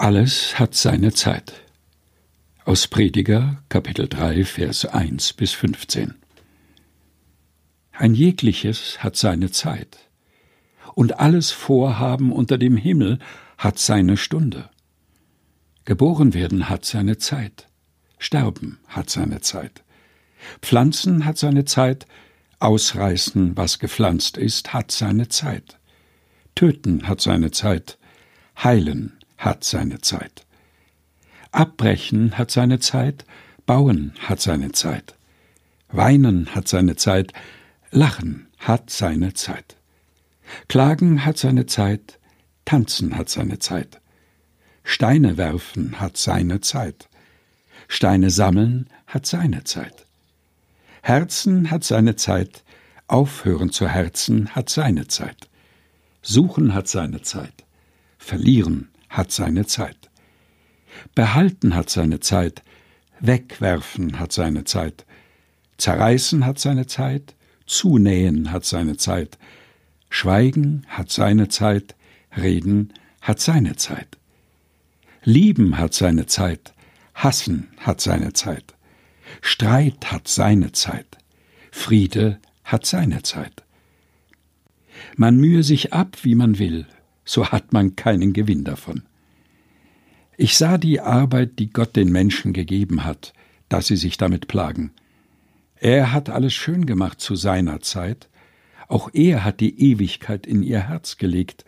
Alles hat seine Zeit. Aus Prediger, Kapitel 3, Vers 1 bis 15. Ein jegliches hat seine Zeit, und alles Vorhaben unter dem Himmel hat seine Stunde. Geboren werden hat seine Zeit, Sterben hat seine Zeit, Pflanzen hat seine Zeit, Ausreißen, was gepflanzt ist, hat seine Zeit, Töten hat seine Zeit, Heilen hat seine Zeit. Abbrechen hat seine Zeit, Bauen hat seine Zeit. Weinen hat seine Zeit, Lachen hat seine Zeit. Klagen hat seine Zeit, Tanzen hat seine Zeit. Steine werfen hat seine Zeit. Steine sammeln hat seine Zeit. Herzen hat seine Zeit, aufhören zu herzen hat seine Zeit. Suchen hat seine Zeit, verlieren hat seine Zeit. Behalten hat seine Zeit, wegwerfen hat seine Zeit, zerreißen hat seine Zeit, zunähen hat seine Zeit, schweigen hat seine Zeit, reden hat seine Zeit. Lieben hat seine Zeit, hassen hat seine Zeit, Streit hat seine Zeit, Friede hat seine Zeit. Man mühe sich ab, wie man will, so hat man keinen Gewinn davon. Ich sah die Arbeit, die Gott den Menschen gegeben hat, dass sie sich damit plagen. Er hat alles schön gemacht zu seiner Zeit, auch er hat die Ewigkeit in ihr Herz gelegt,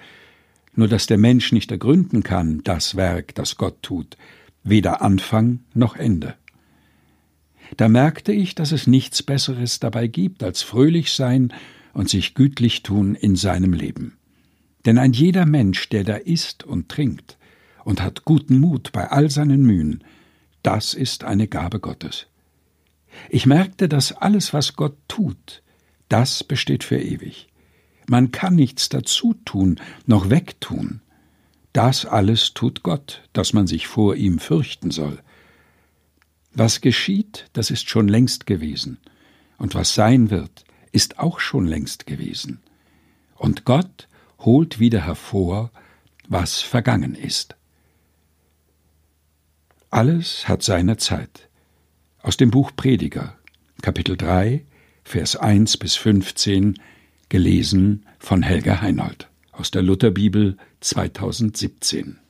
nur dass der Mensch nicht ergründen kann, das Werk, das Gott tut, weder Anfang noch Ende. Da merkte ich, dass es nichts Besseres dabei gibt, als fröhlich sein und sich gütlich tun in seinem Leben. Denn ein jeder Mensch, der da isst und trinkt und hat guten Mut bei all seinen Mühen, das ist eine Gabe Gottes. Ich merkte, dass alles, was Gott tut, das besteht für ewig. Man kann nichts dazu tun, noch wegtun. Das alles tut Gott, dass man sich vor ihm fürchten soll. Was geschieht, das ist schon längst gewesen, und was sein wird, ist auch schon längst gewesen. Und Gott holt wieder hervor, was vergangen ist. Alles hat seine Zeit. Aus dem Buch Prediger, Kapitel 3, Vers 1 bis 15, gelesen von Helga Heinold aus der Lutherbibel 2017.